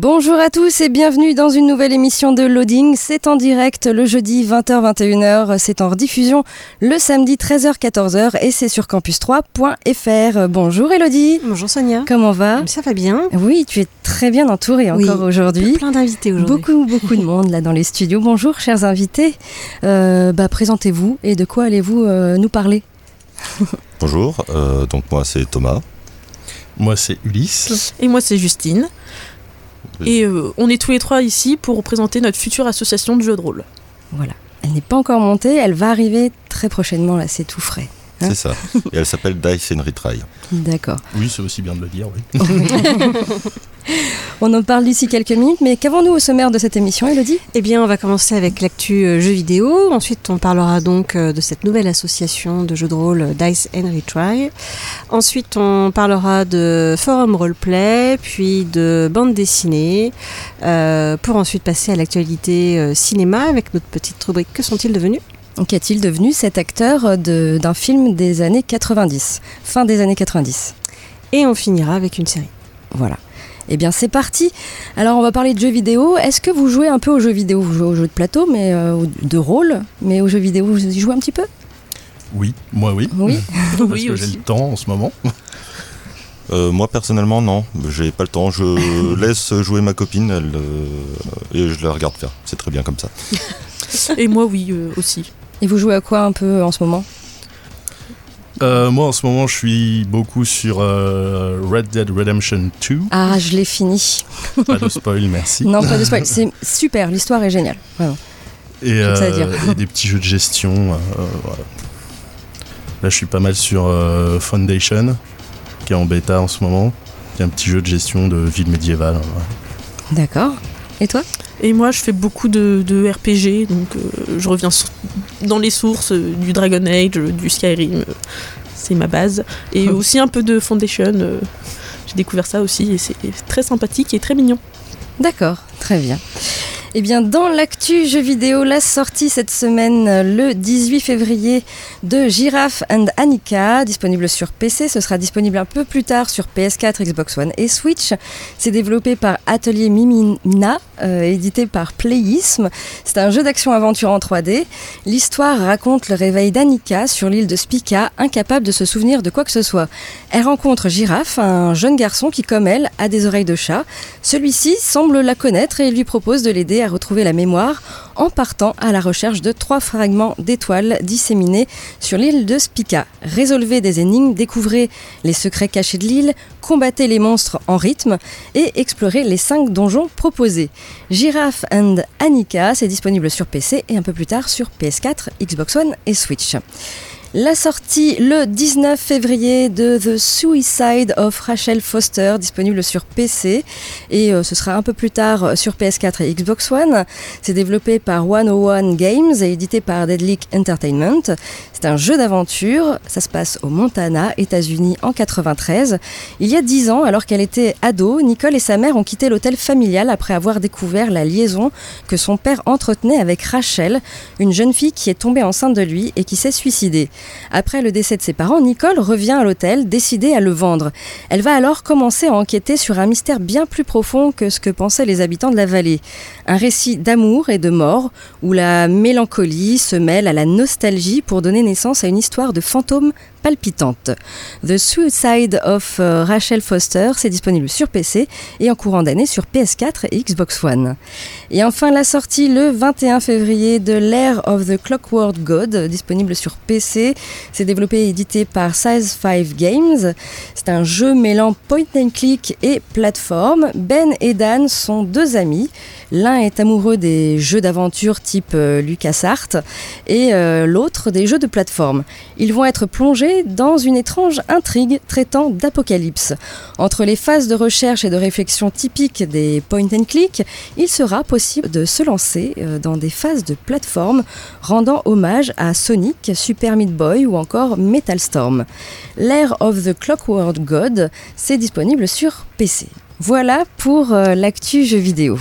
Bonjour à tous et bienvenue dans une nouvelle émission de Loading. C'est en direct le jeudi 20h-21h, c'est en rediffusion le samedi 13h-14h et c'est sur campus3.fr. Bonjour Elodie. Bonjour Sonia. Comment va? Ça va bien. Oui, tu es très bien entourée Oui, encore aujourd'hui. Plein d'invités aujourd'hui. Beaucoup, beaucoup de monde là dans les studios. Bonjour chers invités. Euh, bah, Présentez-vous et de quoi allez-vous euh, nous parler? Bonjour, euh, donc moi c'est Thomas. Moi, c'est Ulysse. Et moi, c'est Justine. Et euh, on est tous les trois ici pour représenter notre future association de jeux de rôle. Voilà. Elle n'est pas encore montée, elle va arriver très prochainement, là c'est tout frais. Hein C'est ça. Et elle s'appelle Dice and Retry. D'accord. Oui, c'est aussi bien de le dire, oui. On en parle d'ici quelques minutes, mais qu'avons-nous au sommaire de cette émission, Elodie? Eh bien, on va commencer avec l'actu euh, jeux vidéo. Ensuite, on parlera donc euh, de cette nouvelle association de jeux de rôle euh, Dice and Retry. Ensuite, on parlera de forum roleplay, puis de bande dessinée, euh, pour ensuite passer à l'actualité cinéma avec notre petite rubrique Que sont-ils devenus? Qu'est-il devenu cet acteur de- d'un film des années 90, fin des années 90 Et on finira avec une série. Voilà. Eh bien, c'est parti. Alors, on va parler de jeux vidéo. Est-ce que vous jouez un peu aux jeux vidéo? Vous jouez aux jeux de plateau, mais euh, ou de rôle, mais aux jeux vidéo, vous y jouez un petit peu? Oui, moi oui. Oui. Parce Oui, que j'ai le temps en ce moment. Euh, moi personnellement non, j'ai pas le temps. Je laisse jouer ma copine elle, euh, et je la regarde faire. C'est très bien comme ça. Et moi, oui, euh, aussi. Et vous jouez à quoi un peu en ce moment? Euh, moi en ce moment, je suis beaucoup sur euh, Red Dead Redemption 2. Ah, je l'ai fini. Pas de spoil, merci. Non, pas de spoil. C'est super, l'histoire est géniale. Vraiment. Et, Tout ça à dire. et des petits jeux de gestion. euh, voilà. Là, je suis pas mal sur euh, Foundation, qui est en bêta en ce moment. qui est un petit jeu de gestion de ville médiévale. hein. D'accord. Et toi? Et moi, je fais beaucoup de, de RPG, donc euh, je reviens sur- dans les sources euh, du Dragon Age, euh, du Skyrim, c'est ma base. Et aussi un peu de Foundation, j'ai découvert ça aussi, et c'est très sympathique et très mignon. D'accord, très bien. Eh bien, dans l'actu jeux vidéo, la sortie cette semaine, le 18 février, de Giraffe and Annika, disponible sur PC. Ce sera disponible un peu plus tard sur PS4, Xbox One et Switch. C'est développé par Atelier Mimina, euh, édité par Playism. C'est un jeu d'action-aventure en 3D. L'histoire raconte le réveil d'Annika sur l'île de Spica, incapable de se souvenir de quoi que ce soit. Elle rencontre Giraffe, un jeune garçon qui, comme elle, a des oreilles de chat. Celui-ci semble la connaître et lui propose de l'aider à retrouver la mémoire en partant à la recherche de trois fragments d'étoiles disséminés sur l'île de Spica. Résolvez des énigmes, découvrez les secrets cachés de l'île, combattez les monstres en rythme et explorez les cinq donjons proposés. Giraffe and Annika, c'est disponible sur PC et un peu plus tard sur PS4, Xbox One et Switch. La sortie le 19 février de The Suicide of Rachel Foster, disponible sur PC et euh, ce sera un peu plus tard euh, sur PS4 et Xbox One. C'est développé par 101 Games et édité par Deadlick Entertainment. C'est un jeu d'aventure, ça se passe au Montana, États-Unis en 93. Il y a 10 ans, alors qu'elle était ado, Nicole et sa mère ont quitté l'hôtel familial après avoir découvert la liaison que son père entretenait avec Rachel, une jeune fille qui est tombée enceinte de lui et qui s'est suicidée. Après le décès de ses parents, Nicole revient à l'hôtel, décidée à le vendre. Elle va alors commencer à enquêter sur un mystère bien plus profond que ce que pensaient les habitants de la vallée. Un récit d'amour et de mort, où la mélancolie se mêle à la nostalgie pour donner naissance à une histoire de fantômes palpitante. The Suicide of euh, Rachel Foster, c'est disponible sur PC et en courant d'année sur PS4 et Xbox One. Et enfin la sortie le 21 février de l'Air of the Clockwork God, disponible sur PC. C'est développé et édité par Size 5 Games. C'est un jeu mêlant point and click et plateforme. Ben et Dan sont deux amis. L'un est amoureux des jeux d'aventure type euh, LucasArts et euh, l'autre des jeux de plateforme. Ils vont être plongés dans une étrange intrigue traitant d'apocalypse. Entre les phases de recherche et de réflexion typiques des point and click, il sera possible de se lancer euh, dans des phases de plateforme rendant hommage à Sonic, Super Meat Boy ou encore Metal Storm. L'Air of the Clockwork God, c'est disponible sur PC. Voilà pour euh, l'actu jeu vidéo.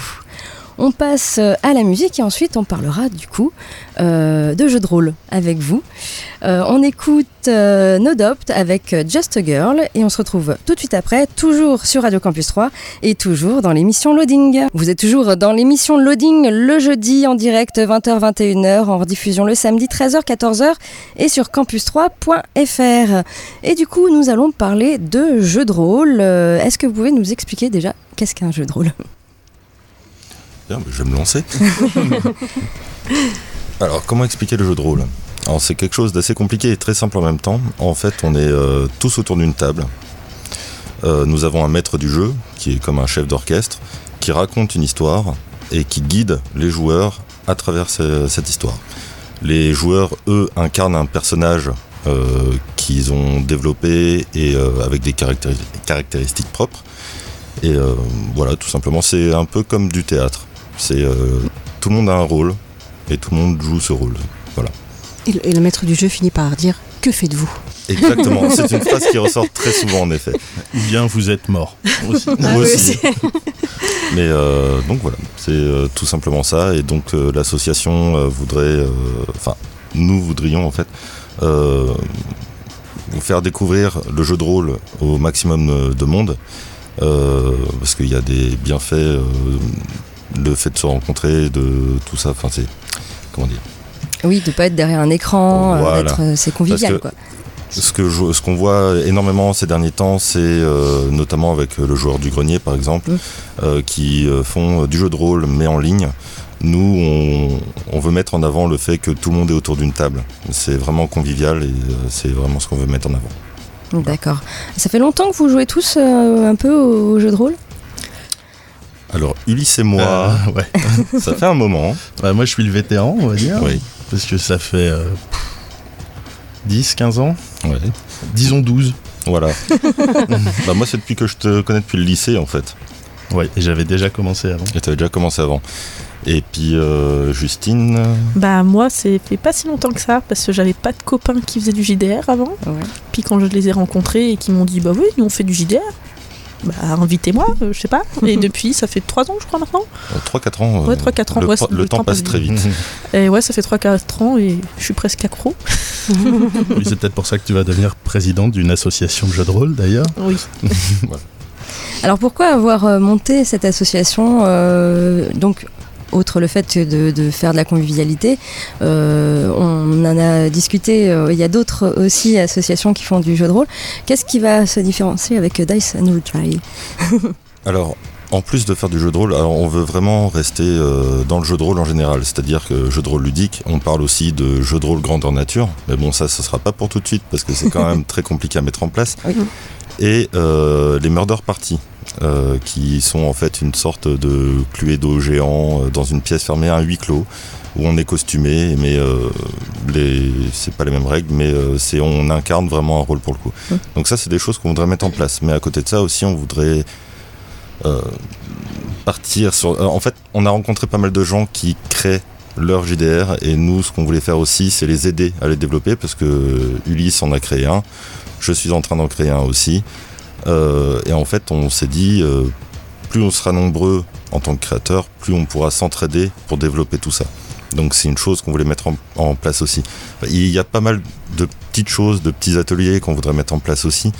On passe euh, à la musique et ensuite on parlera du coup euh, de jeux de rôle avec vous. Euh, on écoute euh, No Doubt avec Just a Girl et on se retrouve tout de suite après, toujours sur Radio Campus 3 et toujours dans l'émission Loading. Vous êtes toujours dans l'émission Loading le jeudi en direct 20h-21h, en rediffusion le samedi 13h-14h et sur campus3.fr. Et du coup, nous allons parler de jeux de rôle. Est-ce que vous pouvez nous expliquer déjà qu'est-ce qu'un jeu de rôle? Bien, je vais me lancer. Alors, comment expliquer le jeu de rôle? Alors, c'est quelque chose d'assez compliqué et très simple en même temps. En fait, on est euh, tous autour d'une table. Euh, nous avons un maître du jeu, qui est comme un chef d'orchestre, qui raconte une histoire et qui guide les joueurs à travers ce- cette histoire. Les joueurs, eux, incarnent un personnage euh, qu'ils ont développé et euh, avec des caractéri- caractéristiques propres. Et euh, voilà, tout simplement, c'est un peu comme du théâtre. C'est euh, tout le monde a un rôle et tout le monde joue ce rôle. Voilà. Et le, et le maître du jeu finit par dire Que faites-vous? Exactement, c'est une phrase qui ressort très souvent en effet. Ou bien vous êtes mort. Aussi. Ah Moi oui, aussi. Mais euh, donc voilà, c'est euh, tout simplement ça. Et donc euh, l'association euh, voudrait, euh, enfin, nous voudrions en fait euh, vous faire découvrir le jeu de rôle au maximum de monde, euh, parce qu'il y a des bienfaits, euh, le fait de se rencontrer, de tout ça. Enfin, c'est comment dire. Oui, de pas être derrière un écran, euh, Voilà. euh, c'est convivial que quoi. Ce que je- ce qu'on voit énormément ces derniers temps, c'est euh, notamment avec le joueur du grenier par exemple, Mm. euh, qui font du jeu de rôle mais en ligne. Nous, on, on veut mettre en avant le fait que tout le monde est autour d'une table. C'est vraiment convivial et c'est vraiment ce qu'on veut mettre en avant. D'accord. Ça fait longtemps que vous jouez tous un peu au jeu de rôle? Alors Ulysse et moi, Euh, ouais. ça fait un moment. Bah, moi, je suis le vétéran, on va dire. Oui. Parce que ça fait euh, 10, 15 ans. Ouais. Disons 12. Voilà. bah moi, c'est depuis que je te connais depuis le lycée en fait. Ouais, et j'avais déjà commencé avant. Et tu avais déjà commencé avant. Et puis euh, Justine. Bah moi, c'est fait pas si longtemps que ça, parce que j'avais pas de copains qui faisaient du JDR avant. Puis quand je les ai rencontrés et qui m'ont dit, bah oui, nous on fait du JDR, bah invitez-moi, euh, je sais pas. Et depuis, ça fait 3 ans, je crois maintenant. 3-4 ans. Ouais, 3-4 ans, Le, ouais, pro- le le temps temps passe très vite. Et ouais, ça fait 3-4 ans et je suis presque accro. Oui, c'est peut-être pour ça que tu vas devenir présidente d'une association de jeux de rôle d'ailleurs. Oui. Alors pourquoi avoir euh, monté cette association euh, Donc, autre le fait de, de faire de la convivialité, euh, on en a discuté, euh, il y a d'autres aussi associations qui font du jeu de rôle. Qu'est-ce qui va se différencier avec Dice and Retry Alors, en plus de faire du jeu de rôle, alors on veut vraiment rester euh, dans le jeu de rôle en général. C'est-à-dire que jeu de rôle ludique, on parle aussi de jeu de rôle grandeur nature. Mais bon, ça, ce sera pas pour tout de suite parce que c'est quand même très compliqué à mettre en place. Oui. Et euh, les murder parties, euh, qui sont en fait une sorte de cluedo géant dans une pièce fermée, un huis clos, où on est costumé, mais euh, les... c'est pas les mêmes règles, mais euh, c'est on incarne vraiment un rôle pour le coup. Mm. Donc ça, c'est des choses qu'on voudrait mettre en place. Mais à côté de ça aussi, on voudrait euh, partir sur. en fait, on a rencontré pas mal de gens qui créent leur JDR et nous, ce qu'on voulait faire aussi, c'est les aider à les développer parce que Ulysse en a créé un, je suis en train d'en créer un aussi. Euh, et en fait, on s'est dit, euh, plus on sera nombreux en tant que créateurs, plus on pourra s'entraider pour développer tout ça. Donc c'est une chose qu'on voulait mettre en, en place aussi. Il y a pas mal de petites choses, de petits ateliers qu'on voudrait mettre en place aussi.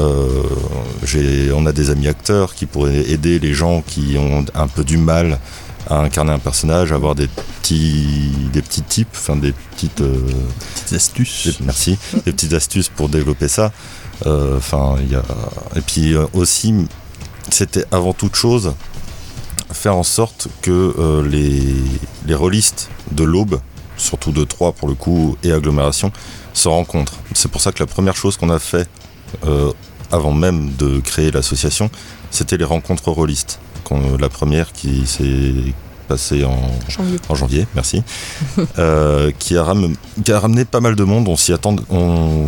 Euh, on a des amis acteurs qui pourraient aider les gens qui ont un peu du mal à incarner un personnage, à avoir des petits, des petits tips, enfin des petites, euh, petites astuces. merci, des petites astuces pour développer ça. Euh, il y a et puis aussi, c'était avant toute chose faire en sorte que euh, les, les rôlistes de l'Aube, surtout de Troyes pour le coup, et agglomération, se rencontrent. C'est pour ça que la première chose qu'on a fait euh, avant même de créer l'association, c'était les rencontres rôlistes. La première qui s'est passée en Janvier. en janvier, merci, euh, qui, a ram- qui a ramené pas mal de monde. On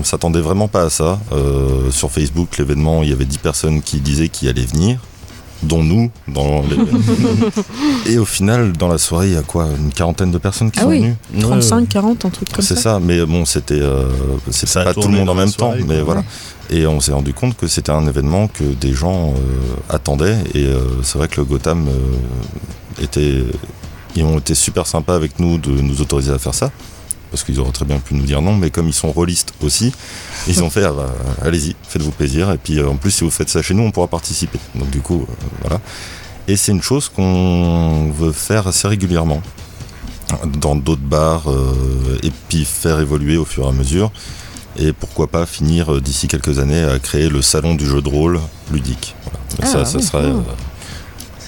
s'attendait vraiment pas à ça. Euh, sur Facebook, l'événement, il y avait 10 personnes qui disaient qu'ils allaient venir, dont nous. Dans les- Et au final, dans la soirée, il y a quoi Une quarantaine de personnes qui Ah sont oui, venues 35, 40, un truc comme ça. c'est ça, mais bon, c'était euh, pas tout le monde en même temps, mais voilà. Et on s'est rendu compte que c'était un événement que des gens euh, attendaient, et euh, c'est vrai que le Gotham euh, était, ils ont été super sympas avec nous de nous autoriser à faire ça, parce qu'ils auraient très bien pu nous dire non, mais comme ils sont rôlistes aussi, ils ont fait ah bah, allez-y, faites-vous plaisir, et puis euh, en plus si vous faites ça chez nous, on pourra participer. Donc du coup, euh, voilà. Et c'est une chose qu'on veut faire assez régulièrement dans d'autres bars euh, et puis faire évoluer au fur et à mesure. Et pourquoi pas finir euh, d'ici quelques années à créer le salon du jeu de rôle ludique. Voilà. Mais Ah, ça, ça oui. serait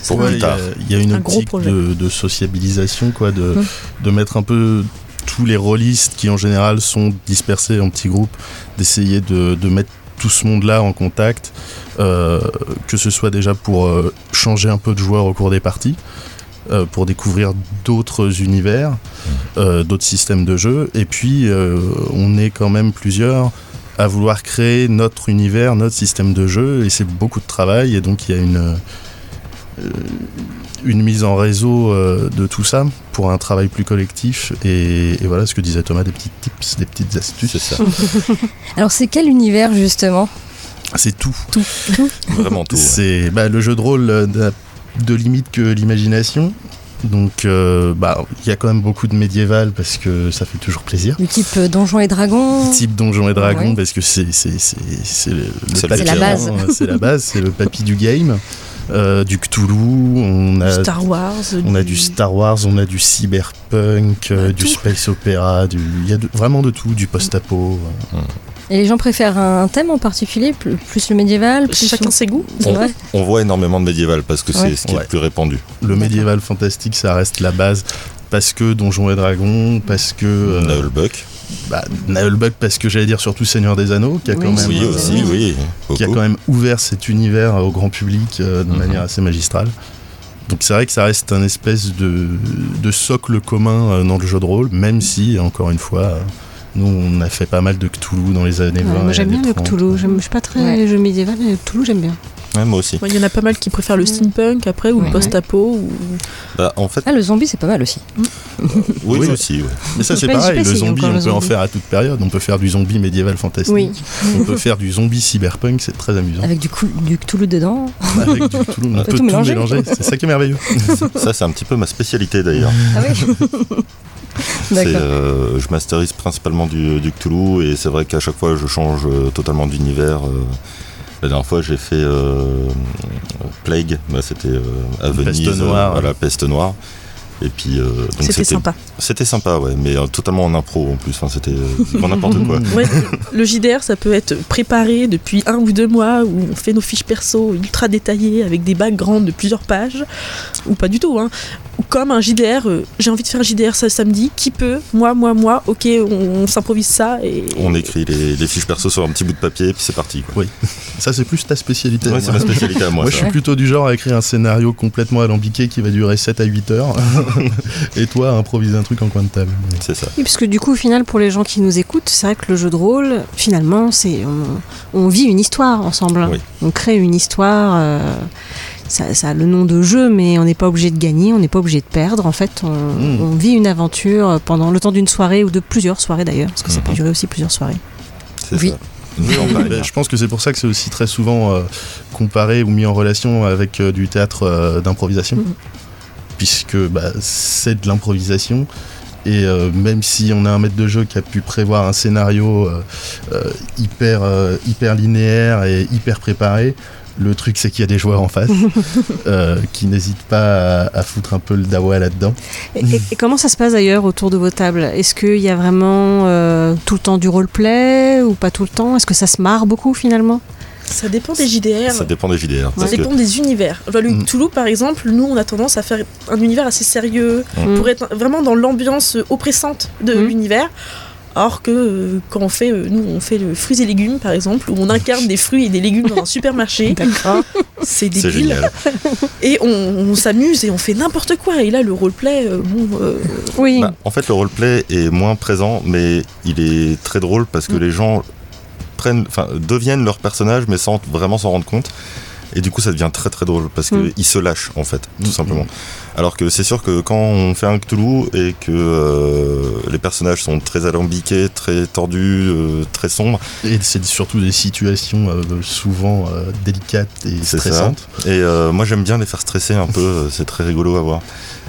pour plus il y a- tard. Il y, a une Un optique de, de sociabilisation, quoi, de, Hum. de mettre un peu tous les rôlistes qui en général sont dispersés en petits groupes, d'essayer de, mettre tout ce monde-là en contact, euh, que ce soit déjà pour euh, changer un peu de joueurs au cours des parties, euh, pour découvrir d'autres univers, d'autres systèmes de jeu, et puis on est quand même plusieurs à vouloir créer notre univers, notre système de jeu, et c'est beaucoup de travail, et donc il y a une, une mise en réseau euh, de tout ça pour un travail plus collectif, et, et voilà ce que disait Thomas, des petits tips, des petites astuces. C'est ça, Alors c'est quel univers justement? C'est tout. vraiment tout. ouais. C'est bah, le jeu de rôle euh, n'a de limite que l'imagination. Donc, euh, bah, il y a quand même beaucoup de médiéval parce que ça fait toujours plaisir. Du type euh, Donjons et Dragons? Type Donjons et Dragons Ouais. parce que c'est c'est c'est c'est la base. c'est la base, c'est le papy du game. Euh, du Cthulhu, on a Star Wars. on a du Star Wars, on a du cyberpunk, euh, du tout. space opéra, du il y a de- vraiment de tout, du post-apo. euh. Et les gens préfèrent un thème en particulier Plus plus le médiéval plus Chacun ses goûts. C'est vrai On voit énormément de médiéval parce que c'est Ouais. ce qui est le plus répandu. Le médiéval fantastique, ça reste la base parce que Donjons et Dragons, parce que euh, Nullbuck, bah, Nullbuck, parce que j'allais dire surtout Seigneur des Anneaux, qui a Oui, quand même oui euh, aussi, oui. qui a beaucoup. quand même ouvert cet univers au grand public euh, de Mhm. manière assez magistrale. Donc c'est vrai que ça reste un espèce de, de socle commun euh, dans le jeu de rôle, même si, encore une fois, euh, nous on a fait pas mal de Cthulhu dans les années 20. Ouais, moi j'aime bien le 30. Cthulhu. Je suis pas très Ouais. jeu médiéval, mais le Cthulhu j'aime bien. Ouais, moi aussi. Ouais, Il y en a pas mal qui préfèrent le steampunk après, ou Ouais. le post-apo. Ou... Bah, en fait, Ah le zombie c'est pas mal aussi. oui, Oui. aussi. ouais. Mais ça c'est pareil, le zombie on le peut en faire à toute période. On peut faire du zombie médiéval fantastique. Oui. On peut faire du zombie cyberpunk, c'est très amusant. Avec du, cou- du Cthulhu dedans. Avec du Cthulhu, on, peut peut tout tout mélanger. mélanger. C'est ça qui est merveilleux. Ça, c'est un petit peu ma spécialité d'ailleurs. Ah oui euh, je masterise principalement du, du Cthulhu et c'est vrai qu'à chaque fois je change euh, totalement d'univers. euh. La dernière fois j'ai fait euh, Plague, bah, c'était euh, à Peste Venise, euh, noire. voilà, peste noire. Et puis euh, donc C'était sympa. C'était sympa, ouais, mais euh, totalement en impro en plus. Enfin, c'était euh, n'importe quoi. Ouais, le JDR, ça peut être préparé depuis un ou deux mois, où on fait nos fiches perso ultra détaillées avec des backgrounds de plusieurs pages, ou pas du tout. Hein. Comme un JDR, euh, j'ai envie de faire un JDR ce samedi, qui peut Moi, moi, moi, ok, on, on s'improvise ça. Et... On écrit les, les fiches perso sur un petit bout de papier et puis c'est parti. Quoi. Oui. Ça c'est plus ta spécialité. Ouais, moi. c'est ma spécialité à moi. Moi, je ça. suis plutôt du genre à écrire un scénario complètement alambiqué qui va durer 7 à 8 heures. et toi, à improviser un truc en coin de table. C'est ça. Oui, parce que du coup, au final, pour les gens qui nous écoutent, c'est vrai que le jeu de rôle, finalement, c'est on, on vit une histoire ensemble. Oui. On crée une histoire. euh, ça, ça a le nom de jeu, mais on n'est pas obligé de gagner, on n'est pas obligé de perdre. En fait, on, Mm. on vit une aventure pendant le temps d'une soirée ou de plusieurs soirées d'ailleurs, parce que ça peut Mhm. durer aussi plusieurs soirées. C'est Oui. ça. Je pense que c'est pour ça que c'est aussi très souvent euh, comparé ou mis en relation avec euh, du théâtre euh, d'improvisation. Mhm. Puisque bah, c'est de l'improvisation. Et euh, même si on a un maître de jeu qui a pu prévoir un scénario euh, euh, hyper, euh, hyper linéaire et hyper préparé, Le truc, c'est qu'il y a des joueurs en face qui n'hésitent pas à, à foutre un peu le dawa là-dedans. Et, et- et comment ça se passe d'ailleurs autour de vos tables? Est-ce qu'il y a vraiment tout le temps du roleplay ou pas tout le temps? Est-ce que ça se marre beaucoup finalement? Ça dépend des JDR. Ça dépend des JDR. Ça que- dépend des univers. Enfin, le Mm. Cthulhu, par exemple, nous, on a tendance à faire un univers assez sérieux Mm. pour être vraiment dans l'ambiance oppressante de Mm. l'univers. Alors que euh, quand on fait, euh, nous, on fait le fruits et légumes, par exemple, où on incarne des fruits et des légumes dans un supermarché. D'accord. C'est débile. Et on, on s'amuse et on fait n'importe quoi. Et là, le roleplay, euh, bon, euh, Oui. Bah, en fait, le roleplay est moins présent, mais il est très drôle parce que Mm. les gens deviennent leur personnage, mais sans vraiment s'en rendre compte. Et du coup, ça devient très très drôle parce Mm. qu'ils se lâchent en fait, tout Mm. simplement. Alors que c'est sûr que quand on fait un Cthulhu et que euh, les personnages sont très alambiqués, très tordus, euh, très sombres, Et c'est surtout des situations euh, souvent euh, délicates et ça. stressantes. Et euh, moi, j'aime bien les faire stresser un peu. C'est très rigolo à voir.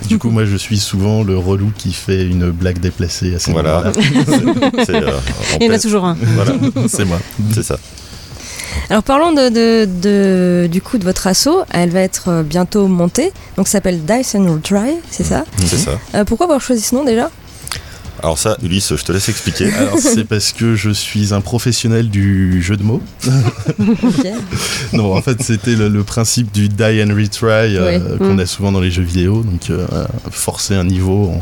Du coup, moi, je suis souvent le relou qui fait une blague déplacée à ces Voilà. moments-là. Euh, Il y en a toujours un. voilà, c'est moi. C'est ça. Alors parlons de, de- de- du coup de votre assaut. Elle va être euh, bientôt montée. Donc ça s'appelle Dice and Try, c'est ça C'est ça. Euh, Pourquoi avoir choisi ce nom déjà? Alors ça, Ulysse, je te laisse expliquer. Alors, c'est parce que je suis un professionnel du jeu de mots. Ok. Non, en fait, c'était le, le principe du die and retry euh, Oui. qu'on Mm. a souvent dans les jeux vidéo. Donc, euh, forcer un niveau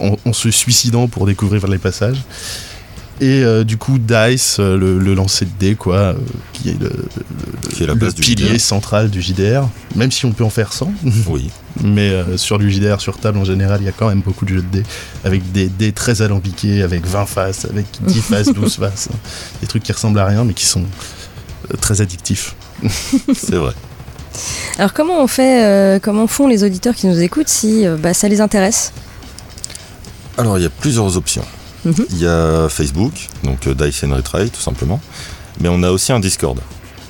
en, en- en se suicidant pour découvrir les passages. Et euh, du coup, Dice, euh, le, le lancer de dés, quoi, euh, qui est le, le- Qui est la le base du pilier central du JDR, même si on peut en faire 100. Oui. Mais euh, sur du JDR sur table en général, il y a quand même beaucoup de jeux de dés avec des dés très alambiqués, avec 20 faces, avec 10 faces, 12 faces. Des trucs qui ressemblent à rien mais qui sont très addictifs. C'est vrai. Alors comment on fait, euh, comment font les auditeurs qui nous écoutent si euh, bah, ça les intéresse? Alors, il y a plusieurs options. Mhm. Il y a Facebook, donc euh, Dice and Retry, tout simplement. Mais on a aussi un Discord.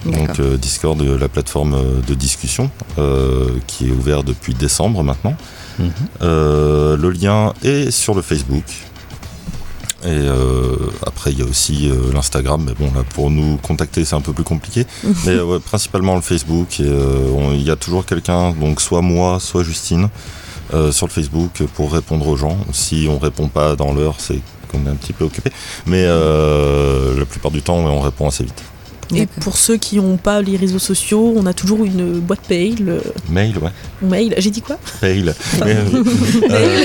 Donc euh, Discord, euh, la plateforme de discussion, euh, qui est ouvert depuis décembre maintenant. Mhm. Euh, le lien est sur le Facebook. Et euh, après, il y a aussi euh, l'Instagram, mais bon, là, pour nous contacter, c'est un peu plus compliqué. mais euh, ouais, principalement le Facebook. Euh, il y a toujours quelqu'un, donc soit moi, soit Justine, euh, sur le Facebook pour répondre aux gens. Si on répond pas dans l'heure, c'est qu'on est un petit peu occupé. Mais euh, la plupart du temps, on répond assez vite. et pour ceux qui n'ont pas les réseaux sociaux, on a toujours une boîte mail. Mail, ouais. mail. J'ai dit quoi? Mail. Mais, euh,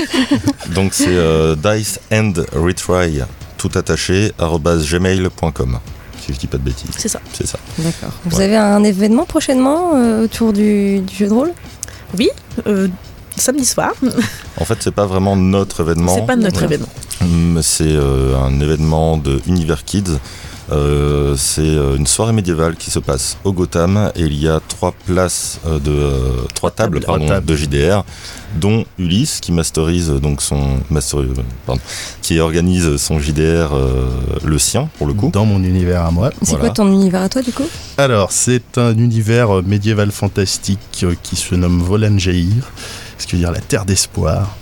donc c'est euh, dice and retry tout attaché gmail.com si je dis pas de bêtises. C'est ça. C'est ça. D'accord. Vous Ouais. avez un événement prochainement euh, autour du, du jeu de rôle? Oui, euh, samedi soir. En fait, c'est pas vraiment notre événement. C'est pas notre Ouais. événement. C'est euh, un événement de Univers Kids. Euh, c'est euh, une soirée médiévale qui se passe au Gotham et il y a trois places euh, de euh, trois tables, pardon, de JDR, dont Ulysse qui masterise donc son master- euh, pardon, qui organise son JDR euh, le sien pour le coup. Dans mon univers à moi. C'est Voilà. quoi ton univers à toi du coup? Alors, c'est un univers médiéval fantastique qui se nomme Volangeir, ce qui veut dire la terre d'espoir.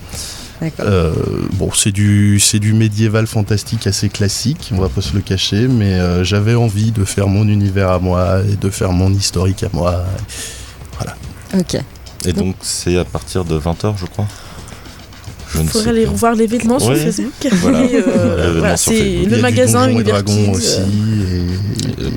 D'accord. Euh, bon, c'est du, c'est du médiéval fantastique assez classique, on va pas se le cacher, mais euh, j'avais envie de faire mon univers à moi et de faire mon historique à moi. Ok. Et donc c'est à partir de 20h je crois. Je ne Il faudrait aller plus. voir l'événement sur. Facebook. Voilà. Euh, voilà, c'est le magasin aussi, euh, et, et-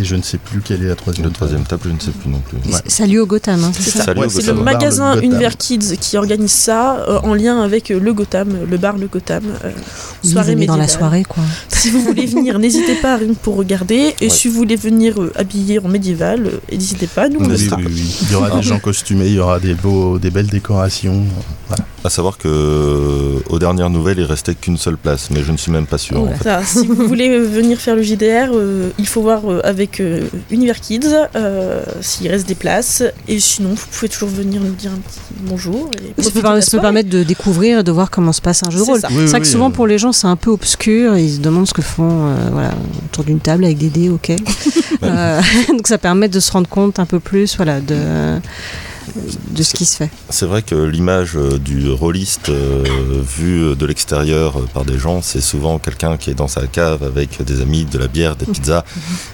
et je ne sais plus quelle est la troisième. Le troisième table, je ne sais plus non plus. Ouais. Salut au Gotham, hein, c'est ça C'est le magasin le. Univers Kids qui organise ça euh, en lien avec euh, le Gotham, le bar Le Gotham. euh, soirée venez dans la médiévale. soirée, quoi. Si vous voulez venir, n'hésitez pas pour regarder. Et Ouais. si vous voulez venir euh, habillé en médiéval, euh, n'hésitez pas, nous on Oui, Oui, sera. oui, oui. Il y aura Ah. des gens costumés, il y aura des, beaux, des belles décorations. Voilà. À savoir que euh, aux dernières nouvelles, il restait qu'une seule place, mais je ne suis même pas sûr. en Oula. fait. Ça, si vous voulez venir faire le JDR, euh, il faut voir euh, avec euh, Univers Kids euh, s'il reste des places. Et sinon, vous pouvez toujours venir nous dire un petit bonjour. Et Ça peut, permettre de découvrir et de voir comment se passe un jeu de C'est rôle. ça. Oui, C'est vrai oui, que souvent euh, pour les gens c'est un peu obscur, ils se demandent ce que font euh, voilà, autour d'une table avec des dés, ok. Euh, donc ça permet de se rendre compte un peu plus voilà, de, de ce qui se fait. C'est vrai que l'image euh, du rôliste euh, vu de l'extérieur euh, par des gens, c'est souvent quelqu'un qui est dans sa cave avec des amis, de la bière, des pizzas,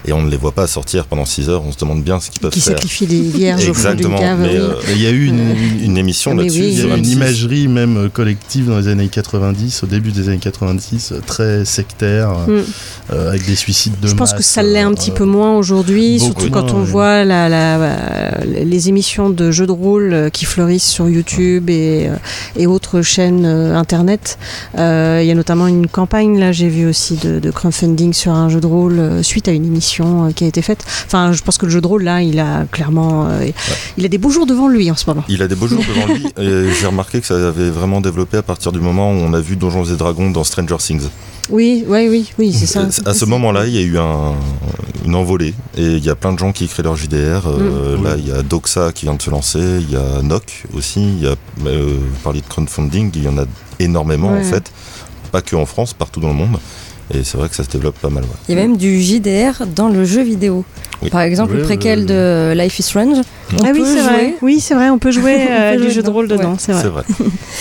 et on ne les voit pas sortir pendant 6 heures. On se demande bien ce qu'ils peuvent Qui faire. sacrifie des vierges au fond d'une Exactement. cave, mais, oui. euh, Il y a eu une, une, une émission là-dessus. oui, il y a une M6. imagerie même euh, collective dans les années 90, au début des années 90, euh, très sectaire, euh, Mm. euh, avec des suicides de Je pense que ça l'est un euh, petit peu moins aujourd'hui, surtout quand moins, on oui. voit la, la- la- les émissions de jeux de rôle euh, qui fleurissent sur YouTube et, euh, et autres chaînes euh, internet. Euh, Il y a notamment une campagne, là j'ai vu aussi de, de crowdfunding sur un jeu de rôle suite à une émission qui a été faite. Enfin, je pense que le jeu de rôle, là, il a clairement... Il a des beaux jours devant lui en ce moment. Il a des beaux jours devant lui et j'ai remarqué que ça avait vraiment développé à partir du moment où on a vu Donjons et Dragons dans Stranger Things. Oui, oui, oui, oui, c'est ça. À ce moment-là, il y a eu un- une envolée et il y a plein de gens qui créent leur JDR. Euh, Mm. Là, il y a Doxa qui vient de se lancer, il y a Noc aussi, il y a, euh, vous parliez de crowdfunding, il y en a énormément Ouais. en fait, pas que en France, partout dans le monde. Et c'est vrai que ça se développe pas mal. ouais. Il y a même du JDR dans le jeu vidéo. Oui. Par exemple, le préquel oui, de Life is Strange. On ah oui, c'est vrai. Oui, c'est vrai, on peut jouer euh, du jeu de rôle dedans, ouais. c'est vrai.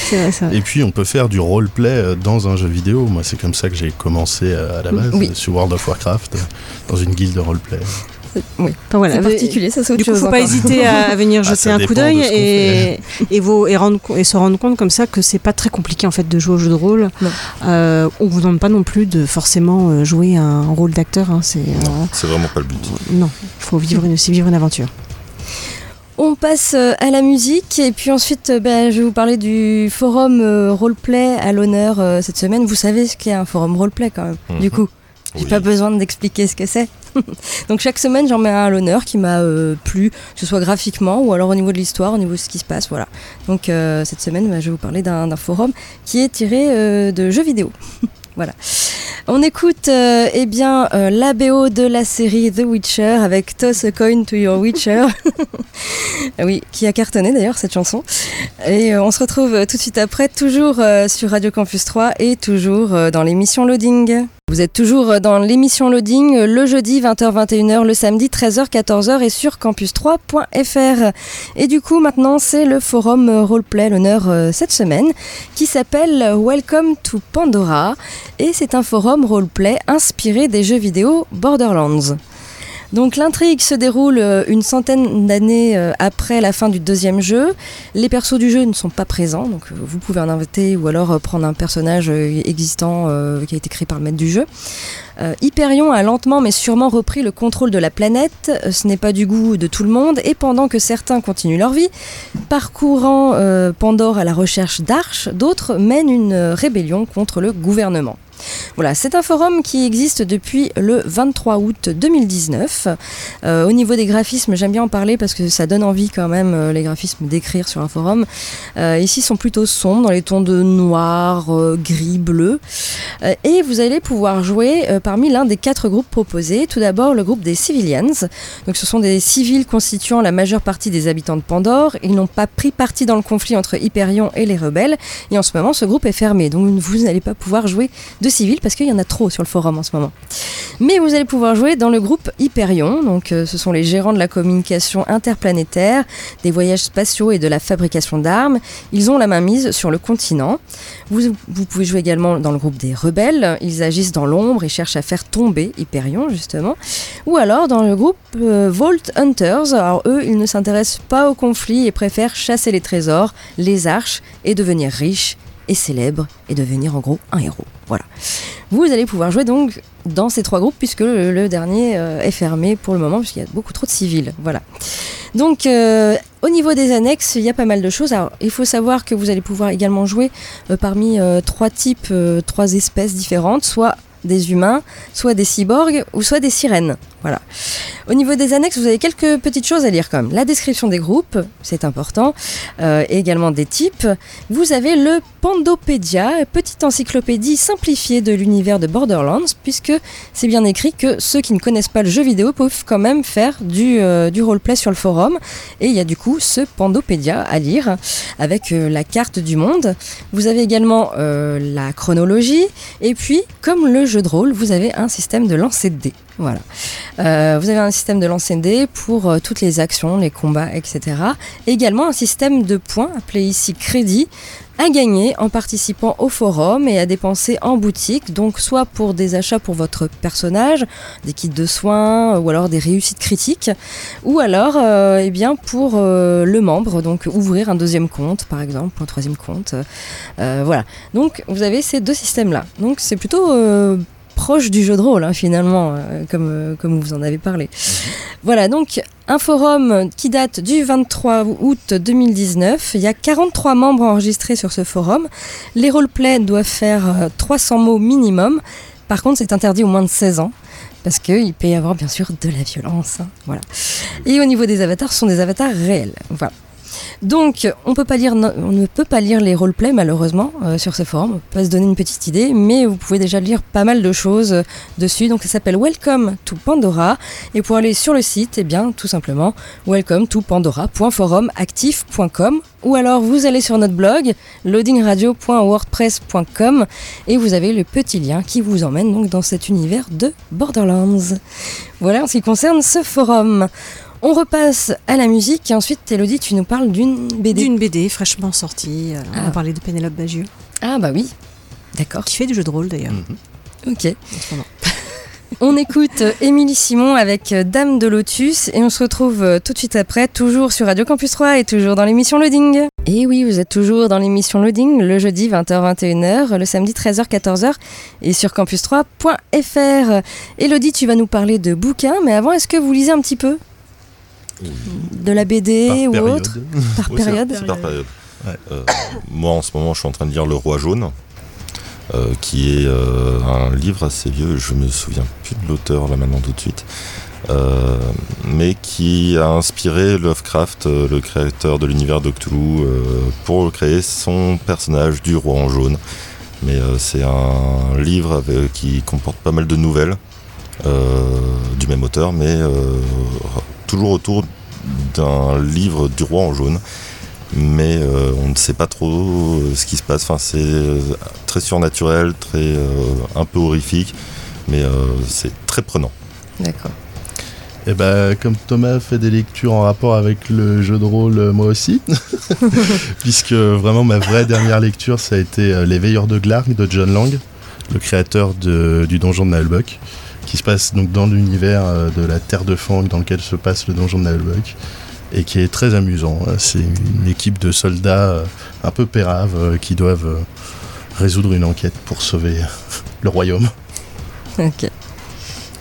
C'est vrai. Et puis on peut faire du roleplay euh, dans un jeu vidéo. Moi, c'est comme ça que j'ai commencé euh, à la base Oui. euh, sur World of Warcraft, dans une guilde de roleplay. Oui. Enfin, voilà. C'est particulier, ça c'est autre Du coup, chose faut pas hésiter à, à venir Ah, jeter ça un coup d'œil et, et, et, rendre, et se rendre compte comme ça que c'est pas très compliqué en fait de jouer au jeu de rôle. Euh, on vous demande pas non plus de forcément euh, jouer un rôle d'acteur. hein, c'est euh, C'est vraiment pas le but. non, faut vivre une, c'est vivre une aventure. On passe euh, à la musique et puis ensuite ben, je vais vous parler du forum euh, roleplay à l'honneur euh, cette semaine. Vous savez ce qu'est un forum roleplay quand même, Mhm. du coup? J'ai Oui. pas besoin d'expliquer ce que c'est. Donc chaque semaine j'en mets un à l'honneur qui m'a euh, plu, que ce soit graphiquement ou alors au niveau de l'histoire, au niveau de ce qui se passe. Voilà. Donc euh, cette semaine ben, je vais vous parler d'un forum qui est tiré euh, de jeux vidéo. voilà. On écoute euh, eh bien euh, la BO de la série The Witcher avec Toss a coin to your Witcher. Oui, qui a cartonné d'ailleurs cette chanson. Et euh, on se retrouve tout de suite après, toujours euh, sur Radio Campus 3 et toujours euh, dans l'émission Loading. Vous êtes toujours dans l'émission Loading euh, le jeudi 20h-21h, le samedi 13h-14h et sur campus3.fr. Et du coup, maintenant, c'est le forum euh, Roleplay, l'honneur euh, cette semaine, qui s'appelle Welcome to Pandora. Et c'est un forum roleplay inspiré des jeux vidéo Borderlands. Donc l'intrigue se déroule euh, une centaine d'années euh, après la fin du deuxième jeu. Les persos du jeu ne sont pas présents, donc euh, vous pouvez en inviter ou alors prendre un personnage existant qui a été créé par le maître du jeu. Hyperion a lentement mais sûrement repris le contrôle de la planète. Ce n'est pas du goût de tout le monde et pendant que certains continuent leur vie, parcourant Pandore à la recherche d'arches, d'autres mènent une rébellion contre le gouvernement. Voilà, c'est un forum qui existe depuis le 23 août 2019. Euh, au niveau des graphismes, j'aime bien en parler parce que ça donne envie quand même euh, les graphismes d'écrire sur un forum. Euh, ici, ils sont plutôt sombres dans les tons de noir, gris, bleu. Et vous allez pouvoir jouer parmi l'un des quatre groupes proposés. Tout d'abord, le groupe des Civilians. Donc, ce sont des civils constituant la majeure partie des habitants de Pandore. Ils n'ont pas pris parti dans le conflit entre Hyperion et les rebelles. Et en ce moment, ce groupe est fermé. Donc, vous n'allez pas pouvoir jouer de civils parce qu'il y en a trop sur le forum en ce moment. Mais vous allez pouvoir jouer dans le groupe Hyperion. Donc, euh, ce sont les gérants de la communication interplanétaire, des voyages spatiaux et de la fabrication d'armes. Ils ont la main mise sur le continent. Vous, vous pouvez jouer également dans le groupe des rebelles. Ils agissent dans l'ombre et cherchent à faire tomber Hyperion, justement. Ou alors dans le groupe euh, Vault Hunters. Alors, eux, ils ne s'intéressent pas au conflit et préfèrent chasser les trésors, les arches et devenir riches et célèbres et devenir en gros un héros. Voilà. Vous allez pouvoir jouer donc dans ces trois groupes puisque le, dernier euh, est fermé pour le moment puisqu'il y a beaucoup trop de civils. Voilà. Donc euh, au niveau des annexes, il y a pas mal de choses. Alors il faut savoir que vous allez pouvoir également jouer euh, parmi trois types, trois espèces différentes, soit des humains, soit des cyborgs ou soit des sirènes. Voilà. Au niveau des annexes, vous avez quelques petites choses à lire même. La description des groupes, c'est important, euh, également des types. Vous avez le Pandopédia, petite encyclopédie simplifiée de l'univers de Borderlands, puisque c'est bien écrit que ceux qui ne connaissent pas le jeu vidéo peuvent quand même faire du, euh, roleplay sur le forum. Et il y a du coup ce Pandopédia à lire avec euh, la carte du monde. Vous avez également la chronologie, et puis comme le jeu de rôle, vous avez un système de lancer de dés. Voilà. Euh, vous avez un système de lancer de dés pour euh, toutes les actions, les combats, etc. Également un système de points, appelé ici crédit, à gagner en participant au forum et à dépenser en boutique, donc soit pour des achats pour votre personnage, des kits de soins euh, ou alors des réussites critiques, ou alors euh, eh bien pour le membre, donc ouvrir un deuxième compte par exemple, un troisième compte. Voilà. Donc vous avez ces deux systèmes-là. Donc c'est plutôt proche du jeu de rôle hein, finalement, euh, comme, euh, comme vous en avez parlé. Voilà, donc un forum qui date du 23 août 2019. Il y a 43 membres enregistrés sur ce forum. Les roleplays doivent faire euh, 300 mots minimum. Par contre, c'est interdit aux moins de 16 ans. Parce qu'il peut y avoir bien sûr de la violence. hein, voilà. Et au niveau des avatars, ce sont des avatars réels. Voilà. Donc, on, ne peut pas lire les roleplays malheureusement euh, sur ce forum. On peut se donner une petite idée, mais vous pouvez déjà lire pas mal de choses euh, dessus. Donc, ça s'appelle Welcome to Pandora. Et pour aller sur le site, eh bien, tout simplement, welcome to pandora.forumactif.com. Ou alors, vous allez sur notre blog, loadingradio.wordpress.com, et vous avez le petit lien qui vous emmène donc dans cet univers de Borderlands. Voilà en ce qui concerne ce forum. On repasse à la musique et ensuite, Elodie, tu nous parles d'une BD. D'une BD fraîchement sortie. euh, On Ah. va parler de Pénélope Bagieux. Ah bah oui, d'accord. Qui fait du jeu de rôle d'ailleurs. Ok. en ce moment. On écoute euh, Émilie Simon avec euh, Dame de Lotus et on se retrouve tout de suite après, toujours sur Radio Campus 3 et toujours dans l'émission Loading. Et oui, vous êtes toujours dans l'émission Loading, le jeudi 20h-21h, le samedi 13h-14h et sur campus3.fr. Elodie, tu vas nous parler de bouquins, mais avant, est-ce que vous lisez un petit peu? De la BD Par ou autre Par Oui, période c'est par période. Euh, moi, en ce moment, je suis en train de lire Le Roi Jaune, euh, qui est euh, un livre assez vieux. Je me souviens plus de l'auteur là maintenant tout de suite, euh, mais qui a inspiré Lovecraft, euh, le créateur de l'univers de Cthulhu, euh, pour créer son personnage du Roi en jaune. Mais euh, c'est un livre avec- qui comporte pas mal de nouvelles euh, du même auteur, mais euh, toujours autour d'un livre du Roi en jaune mais euh, on ne sait pas trop euh, ce qui se passe. Enfin, c'est euh, très surnaturel, très euh, un peu horrifique, mais euh, c'est très prenant. D'accord. Et bah, comme Thomas fait des lectures en rapport avec le jeu de rôle, moi aussi. Puisque vraiment ma vraie dernière lecture, ça a été Les Veilleurs de Glarg de John Lang, le créateur de- du donjon de Nalbuck, qui se passe donc dans l'univers euh, de la Terre de Fang dans lequel se passe le donjon de Nalbuck, et qui est très amusant. hein. C'est une équipe de soldats euh, un peu péraves euh, qui doivent résoudre une enquête pour sauver le royaume.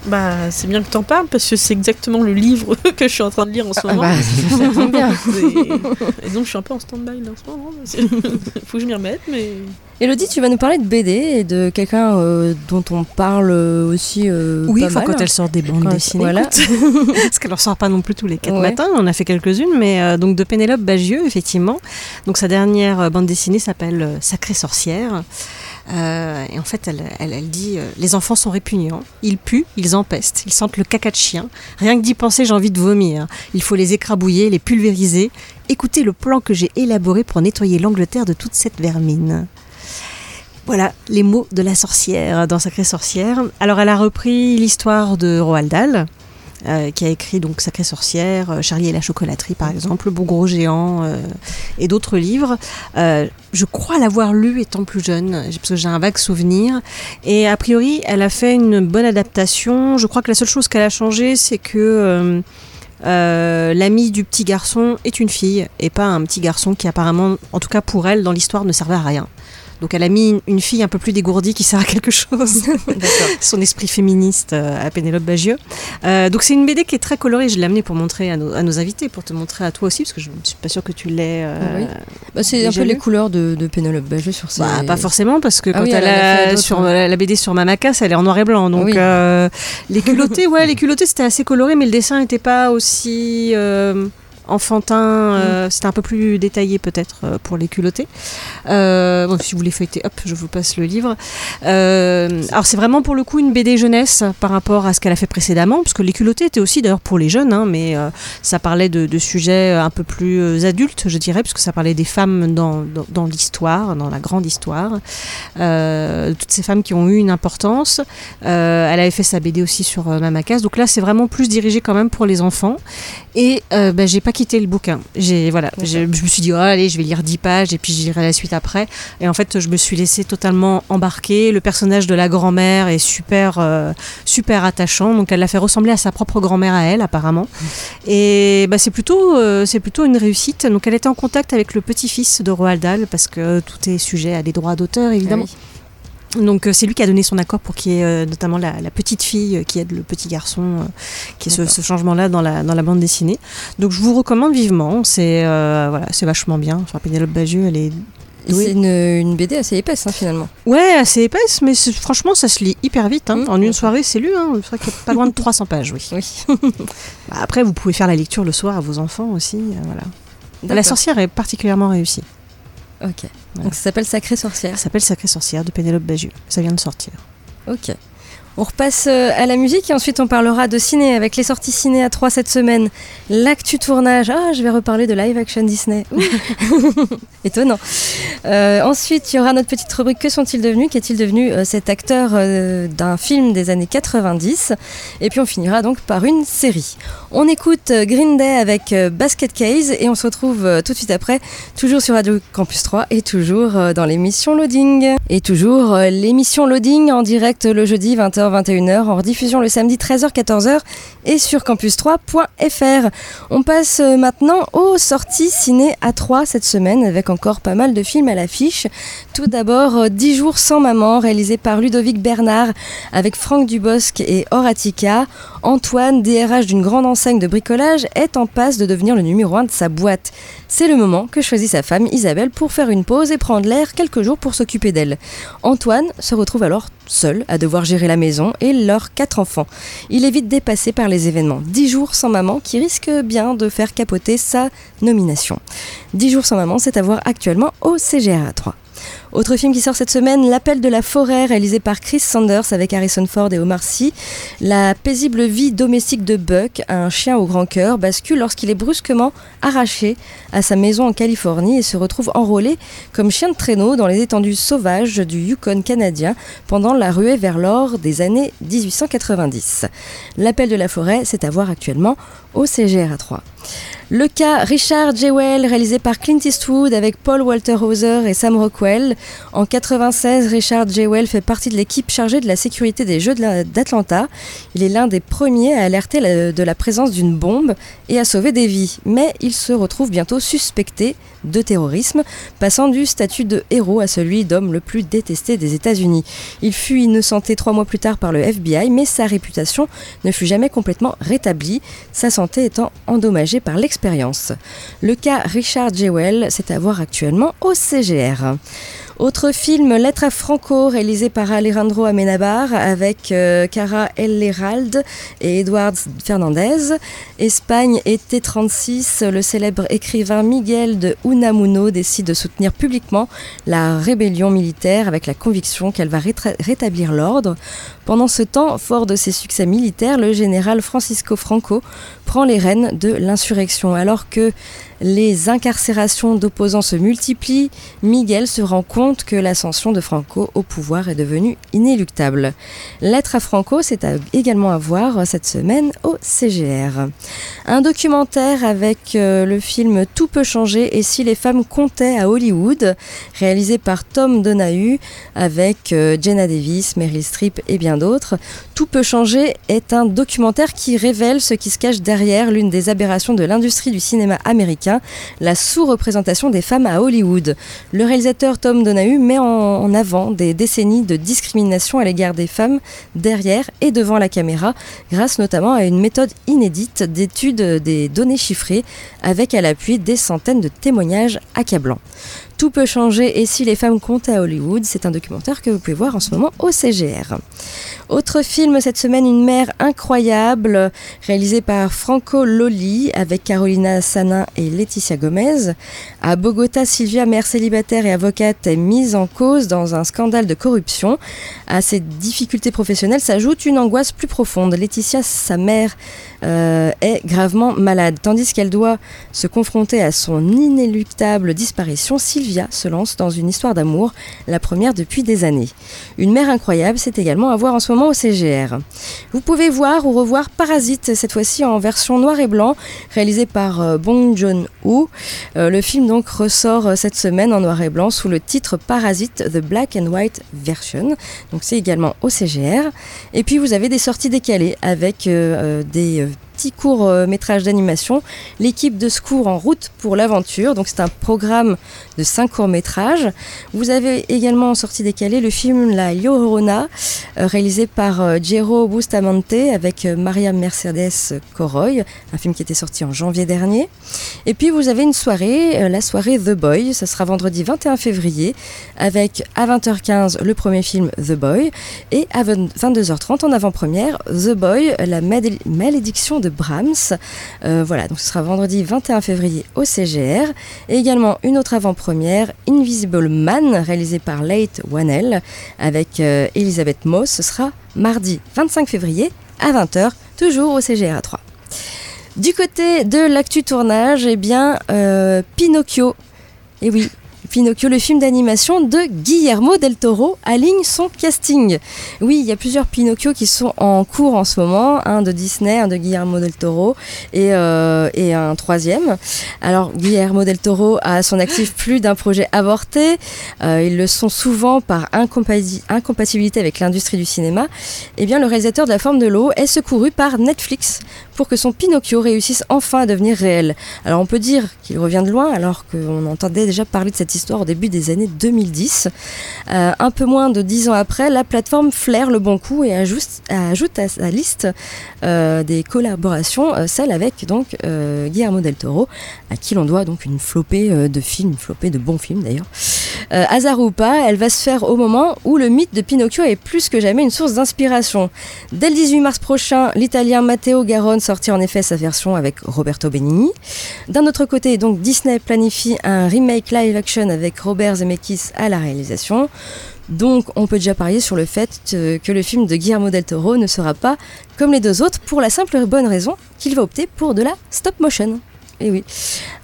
Bah, c'est bien que t'en parles parce que c'est exactement le livre que je suis en train de lire en ce Ah moment. bah, ça tombe bien. Et donc, je suis un peu en stand-by en ce moment. Faut que je m'y remette, mais. Elodie, tu vas nous parler de BD et de quelqu'un euh, dont on parle euh, aussi euh, Oui, pas mal. quand elle sort des bandes Quand- dessinées. voilà. Parce qu'elle en sort pas non plus tous les quatre Ouais. matins. On en a fait quelques-unes, mais euh, donc de Pénélope Bagieux, effectivement. Donc sa dernière bande dessinée s'appelle Sacrée sorcière. Euh, et en fait, elle, elle, dit euh, Les enfants sont répugnants, ils puent, ils empestent, ils sentent le caca de chien. Rien que d'y penser, j'ai envie de vomir. Il faut les écrabouiller, les pulvériser. Écoutez le plan que j'ai élaboré pour nettoyer l'Angleterre de toute cette vermine. Voilà les mots de la sorcière dans Sacrée sorcière. Alors elle a repris l'histoire de Roald Dahl, euh, qui a écrit donc Sacrée sorcière, euh, Charlie et la chocolaterie par exemple, Le beau gros géant euh, et d'autres livres. Je crois l'avoir lu étant plus jeune, parce que j'ai un vague souvenir. Et a priori, elle a fait une bonne adaptation. Je crois que la seule chose qu'elle a changé, c'est que l'ami du petit garçon est une fille et pas un petit garçon qui apparemment, en tout cas pour elle, dans l'histoire, ne servait à rien. Donc elle a mis une- fille un peu plus dégourdie qui sert à quelque chose. Son esprit féministe euh, à Pénélope Bagieux. Euh, donc c'est une BD qui est très colorée. Je l'ai amenée pour montrer à nos, à nos invités, pour te montrer à toi aussi, parce que je ne suis pas sûre que tu l'aies. euh, Oui. Bah, c'est un peu les couleurs de, de Pénélope Bagieux sur ses... Bah, pas forcément parce que Ah quand oui, elle, a sur ouais. la, BD sur Mamakas, elle est en noir et blanc. Donc Oui. euh, les culottés, ouais, les culottés c'était assez coloré, mais le dessin n'était pas aussi enfantin. euh, C'était un peu plus détaillé peut-être euh, pour les culottés. Euh, bon, si vous voulez feuilleter, hop, je vous passe le livre. Euh, alors c'est vraiment pour le coup une BD jeunesse par rapport à ce qu'elle a fait précédemment, parce que les culottés étaient aussi d'ailleurs pour les jeunes, hein, mais ça parlait de, de sujets un peu plus adultes, je dirais, parce que ça parlait des femmes dans, dans, dans l'histoire, dans la grande histoire, toutes ces femmes qui ont eu une importance. Elle avait fait sa BD aussi sur Mamakas, donc là c'est vraiment plus dirigé quand même pour les enfants. Et bah, j'ai pas quitté le bouquin. J'ai voilà, je me suis dit oh, allez, je vais lire 10 pages et puis j'irai la suite après. Et en fait, je me suis laissée totalement embarquer. Le personnage de la grand-mère est super euh, super attachant, donc elle l'a fait ressembler à sa propre grand-mère à elle apparemment. Et bah, c'est plutôt euh, c'est plutôt une réussite. Donc elle était en contact avec le petit-fils de Roald Dahl parce que tout est sujet à des droits d'auteur évidemment. Donc euh, c'est lui qui a donné son accord pour qu'il y ait euh, notamment la, la petite fille euh, qui aide le petit garçon, qui est ce, changement-là dans la, dans la bande dessinée. Donc je vous recommande vivement, c'est euh, voilà, c'est vachement bien. Enfin, Pénélope Bagieux, elle est. C'est une, une BD assez épaisse hein, finalement. Ouais, assez épaisse, mais franchement ça se lit hyper vite. hein. En une soirée c'est lu, hein. c'est vrai qu'il y a pas loin de 300 pages, oui. Bah, après vous pouvez faire la lecture le soir à vos enfants aussi. euh, voilà. La sorcière est particulièrement réussie. Ok. Donc ça s'appelle Sacrée Sorcière. Ça s'appelle Sacrée Sorcière de Pénélope Bagieux. Ça vient de sortir. Ok. On repasse euh, à la musique et ensuite on parlera de ciné avec les sorties ciné à 3 cette semaine. L'actu tournage. Ah, je vais reparler de live action Disney. Étonnant. Euh, ensuite, il y aura notre petite rubrique Que sont-ils devenus? Qu'est-il devenu euh, cet acteur euh, d'un film des années 90 Et puis on finira donc par une série. On écoute euh, Green Day avec euh, Basket Case et on se retrouve euh, tout de suite après, toujours sur Radio Campus 3 et toujours dans l'émission Loading. Et toujours l'émission Loading en direct le jeudi 20h-21h, en rediffusion le samedi 13h-14h et sur campus3.fr. On passe maintenant aux sorties ciné à 3 cette semaine avec encore pas mal de films à l'affiche. Tout d'abord, euh, 10 jours sans maman, réalisé par Ludovic Bernard avec Franck Dubosc et Horatica. Antoine, DRH d'une grande de bricolage, est en passe de devenir le numéro 1 de sa boîte. C'est le moment que choisit sa femme Isabelle pour faire une pause et prendre l'air quelques jours pour s'occuper d'elle. Antoine se retrouve alors seul à devoir gérer la maison et leurs quatre enfants. Il est vite dépassé par les événements. 10 jours sans maman qui risque bien de faire capoter sa nomination. 10 jours sans maman, c'est à voir actuellement au CGRA 3. Autre film qui sort cette semaine, L'appel de la forêt, réalisé par Chris Sanders avec Harrison Ford et Omar Sy. La paisible vie domestique de Buck, un chien au grand cœur, bascule lorsqu'il est brusquement arraché à sa maison en Californie et se retrouve enrôlé comme chien de traîneau dans les étendues sauvages du Yukon canadien pendant la ruée vers l'or des années 1890. L'appel de la forêt, c'est à voir actuellement au CGRA 3. Le cas Richard Jewell, réalisé par Clint Eastwood avec Paul Walter Hauser et Sam Rockwell. En 96, Richard Jewell fait partie de l'équipe chargée de la sécurité des Jeux d'Atlanta. Il est l'un des premiers à alerter de la présence d'une bombe et à sauver des vies. Mais il se retrouve bientôt suspecté de terrorisme, passant du statut de héros à celui d'homme le plus détesté des États-Unis. Il fut innocenté trois mois plus tard par le FBI, mais sa réputation ne fut jamais complètement rétablie, sa santé étant endommagée par l'expérience. Le cas Richard Jewell, c'est à voir actuellement au CGR. Autre film, Lettre à Franco, réalisé par Alejandro Amenabar avec euh, Cara El Herald et Edward Fernandez. Espagne, été 36, le célèbre écrivain Miguel de Unamuno décide de soutenir publiquement la rébellion militaire avec la conviction qu'elle va rétablir l'ordre. Pendant ce temps, fort de ses succès militaires, le général Francisco Franco prend les rênes de l'insurrection. Alors que les incarcérations d'opposants se multiplient, Miguel se rend compte que l'ascension de Franco au pouvoir est devenue inéluctable. Lettre à Franco, c'est également à voir cette semaine au CGR. Un documentaire avec euh, le film Tout peut changer et si les femmes comptaient à Hollywood, réalisé par Tom Donahue avec euh, Jenna Davis, Meryl Streep et bien d'autres. Tout peut changer est un documentaire qui révèle ce qui se cache derrière l'une des aberrations de l'industrie du cinéma américain, la sous-représentation des femmes à Hollywood. Le réalisateur Tom Donahue met en, avant des décennies de discrimination à l'égard des femmes derrière et devant la caméra, grâce notamment à une méthode inédite d'étude des données chiffrées, avec à l'appui des centaines de témoignages accablants. Tout peut changer et si les femmes comptaient à Hollywood, c'est un documentaire que vous pouvez voir en ce moment au CGR. Autre film cette semaine, Une mère incroyable, réalisé par Franco Loli avec Carolina Sanin et Laetitia Gomez. À Bogota, Sylvia, mère célibataire et avocate, est mise en cause dans un scandale de corruption. À ces difficultés professionnelles s'ajoute une angoisse plus profonde. Laetitia, sa mère, euh, est gravement malade. Tandis qu'elle doit se confronter à son inéluctable disparition, Sylvia se lance dans une histoire d'amour, la première depuis des années. Une mère incroyable, c'est également à voir en ce moment au CGR. Vous pouvez voir ou revoir Parasite, cette fois-ci en version noir et blanc, réalisé par euh, Bong Joon-ho. Euh, le film donc ressort euh, cette semaine en noir et blanc sous le titre Parasite, The Black and White Version. Donc c'est également au CGR. Et puis vous avez des sorties décalées avec des euh, petits courts métrages d'animation. L'équipe de secours en route pour l'aventure. Donc c'est un programme de 5 courts métrages. Vous avez également en sortie décalée le film La Llorona, euh, réalisé par euh, Jero Bustamante avec euh, Maria Mercedes Coroy, un film qui était sorti en janvier dernier. Et puis vous avez une soirée, la soirée The Boy, ça sera vendredi 21 février, avec à 20h15 le premier film The Boy et à 20 22h30 en avant-première The Boy, la Malé- malédiction Brahms. Euh, voilà, donc ce sera vendredi 21 février au CGR. Et également une autre avant-première, Invisible Man, réalisée par Late Wanel avec euh, Elisabeth Moss. Ce sera mardi 25 février à 20h, toujours au CGR à 3. Du côté de l'actu tournage, eh bien, euh, Pinocchio. Et oui, Pinocchio, le film d'animation de Guillermo del Toro, aligne son casting. Oui, il y a plusieurs Pinocchio qui sont en cours en ce moment, un de Disney, un de Guillermo del Toro et, euh, et un troisième. Alors, Guillermo del Toro a son actif plus d'un projet avorté. Euh, ils le sont souvent par incompati- incompatibilité avec l'industrie du cinéma. Eh bien, le réalisateur de La Forme de l'eau est secouru par Netflix pour que son Pinocchio réussisse enfin à devenir réel. Alors on peut dire qu'il revient de loin alors qu'on entendait déjà parler de cette histoire au début des années 2010. Euh, un peu moins de dix ans après, la plateforme flaire le bon coup et ajoute, à sa liste euh, des collaborations, euh, celle avec donc Guillermo del Toro, à qui l'on doit donc une flopée de films, une flopée de bons films d'ailleurs. Hasard ou pas, elle va se faire au moment où le mythe de Pinocchio est plus que jamais une source d'inspiration. Dès le 18 mars prochain, l'italien Matteo Garonne sortira en effet sa version avec Roberto Benigni. D'un autre côté, donc Disney planifie un remake live action avec Robert Zemeckis à la réalisation. Donc on peut déjà parier sur le fait euh, que le film de Guillermo del Toro ne sera pas comme les deux autres pour la simple et bonne raison qu'il va opter pour de la stop motion. Et oui,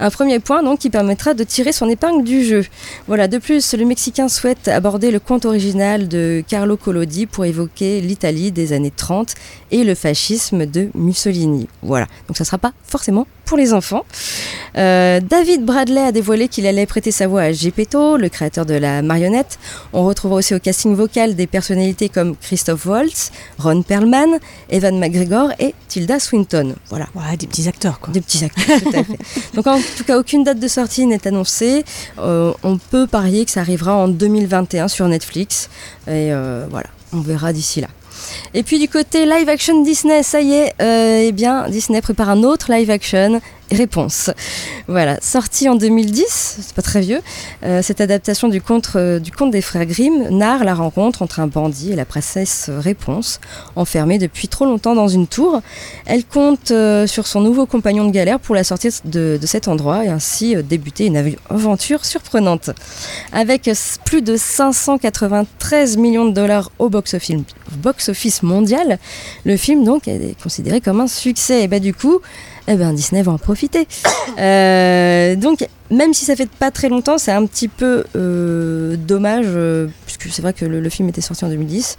un premier point donc qui permettra de tirer son épingle du jeu. Voilà, de plus, le Mexicain souhaite aborder le conte original de Carlo Collodi pour évoquer l'Italie des années 30 et le fascisme de Mussolini. Voilà, donc ça ne sera pas forcément pour les enfants. Euh, David Bradley a dévoilé qu'il allait prêter sa voix à Gepetto, le créateur de la marionnette. On retrouvera aussi au casting vocal des personnalités comme Christophe Waltz, Ron Perlman, Evan McGregor et Tilda Swinton. Voilà. Ouais, des petits acteurs, quoi. Des petits acteurs, tout à fait. Donc en tout cas, aucune date de sortie n'est annoncée. Euh, on peut parier que ça arrivera en 2021 sur Netflix. Et euh, voilà, on verra d'ici là. Et puis du côté live action Disney, ça y est, euh, eh bien Disney prépare un autre live action. Réponse. Voilà, sorti en 2010, c'est pas très vieux. euh, cette adaptation du conte, euh, du conte des frères Grimm narre la rencontre entre un bandit et la princesse Réponse, enfermée depuis trop longtemps dans une tour. Elle compte euh, sur son nouveau compagnon de galère pour la sortir de, cet endroit et ainsi débuter une aventure surprenante. Avec plus de 593 millions de dollars au box-office box office mondial, le film donc est considéré comme un succès. Et bah du coup, eh ben Disney va en profiter. Euh, donc même si ça fait pas très longtemps, c'est un petit peu euh, dommage, euh, puisque c'est vrai que le, film était sorti en 2010.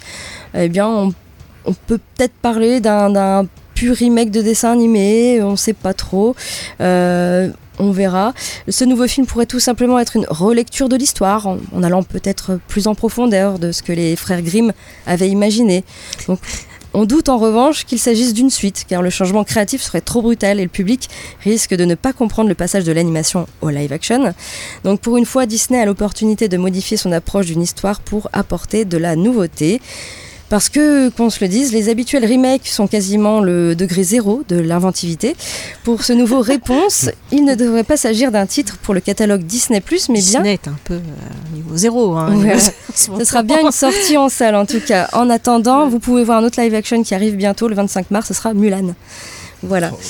Eh bien, on, peut peut-être parler d'un- pur remake de dessin animé, on sait pas trop. On verra. Ce nouveau film pourrait tout simplement être une relecture de l'histoire, en, en allant peut-être plus en profondeur de ce que les frères Grimm avaient imaginé. Donc, on doute en revanche qu'il s'agisse d'une suite, car le changement créatif serait trop brutal et le public risque de ne pas comprendre le passage de l'animation au live action. Donc pour une fois, Disney a l'opportunité de modifier son approche d'une histoire pour apporter de la nouveauté. Parce que, qu'on se le dise, les habituels remakes sont quasiment le degré zéro de l'inventivité. Pour ce nouveau Réponse, il ne devrait pas s'agir d'un titre pour le catalogue Disney+, mais bien... Disney est un peu euh, niveau zéro. Hein, Ouais, Ce sera bien une sortie en salle en tout cas. En attendant, vous pouvez voir un autre live action qui arrive bientôt le 25 mars, ce sera Mulan. Voilà.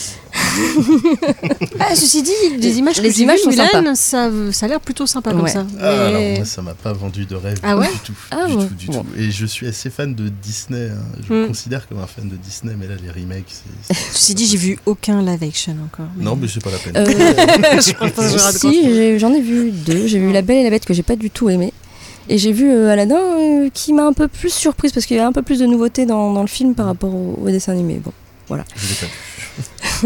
Ah, ceci dit, les images, Les que images vues, sont Mulan, sympas. ça, ça a l'air plutôt sympa comme Ouais. ça. Ah, alors, Mais- moi, ça m'a pas vendu de rêve Ah ouais du tout. Ah du ouais. tout, du Bon. tout. Et je suis assez fan de Disney. hein. Je Hmm. me considère comme un fan de Disney, mais là, les remakes, c'est. c'est- Ceci dit, j'ai vu aucun live action encore. Non, mais c'est pas la peine. Euh, je pense pas si, j'en ai vu deux. J'ai vu La Belle et la Bête que j'ai pas du tout aimé. Et j'ai vu euh, Aladdin euh, qui m'a un peu plus surprise parce qu'il y a un peu plus de nouveautés dans, dans le film par rapport au, au dessin animé. Bon, voilà. Je.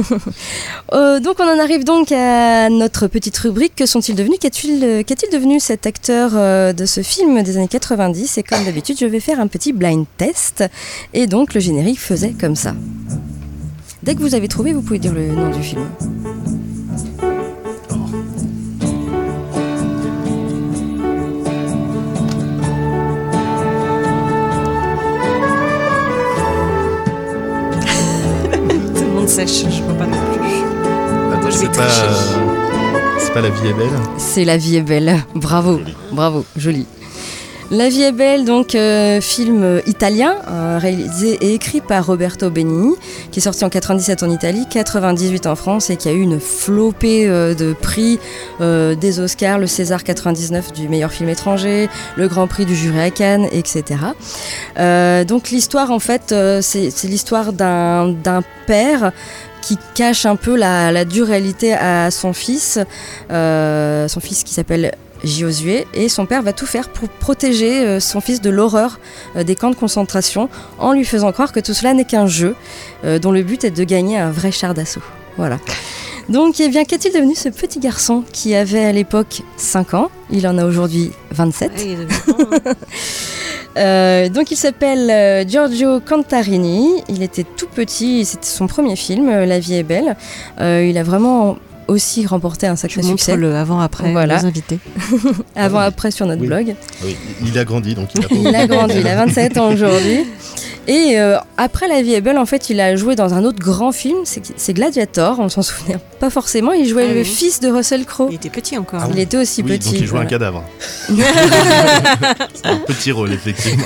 Euh, donc on en arrive donc à notre petite rubrique. Que sont-ils devenus? Qu'est-il euh, devenu cet acteur euh, de ce film des années 90 Et comme d'habitude, je vais faire un petit blind test. Et donc le générique faisait comme ça. Dès que vous avez trouvé, vous pouvez dire le nom du film. Sèche, je vois pas non plus. Pas. C'est pas La vie est belle C'est La vie est belle. Bravo, bravo, joli. La vie est belle, donc euh, film italien, euh, réalisé et écrit par Roberto Benigni, qui est sorti en 97 en Italie, 98 en France et qui a eu une flopée euh, de prix des Oscars, le César 99 du meilleur film étranger, le Grand Prix du jury à Cannes, etc. Donc l'histoire, en fait, c'est l'histoire d'un père qui cache un peu la, la dure réalité à son fils, son fils qui s'appelle Josué, et son père va tout faire pour protéger euh, son fils de l'horreur euh, des camps de concentration en lui faisant croire que tout cela n'est qu'un jeu euh, dont le but est de gagner un vrai char d'assaut. Voilà. Donc, eh bien, qu'est-il devenu ce petit garçon qui avait à l'époque 5 ans? Il en a aujourd'hui 27. Ah, il est devenu grand, hein. Euh, donc il s'appelle Giorgio Cantarini, il était tout petit, c'était son premier film, La vie est belle. Euh, il a vraiment aussi remporté un Je sacré montre succès. le avant-après Voilà. invités. Avant-après sur notre Oui. blog. Oui, il a grandi, donc il a pas Il a grandi, il a 27 ans aujourd'hui. Et euh, après La vie est belle, en fait, il a joué dans un autre grand film, c'est Gladiator, on s'en souvient pas forcément. Il jouait Ah le oui. fils de Russell Crowe. Il était petit encore. Ah Il était aussi Oui, petit. donc il joue un cadavre. c'est un petit rôle, effectivement.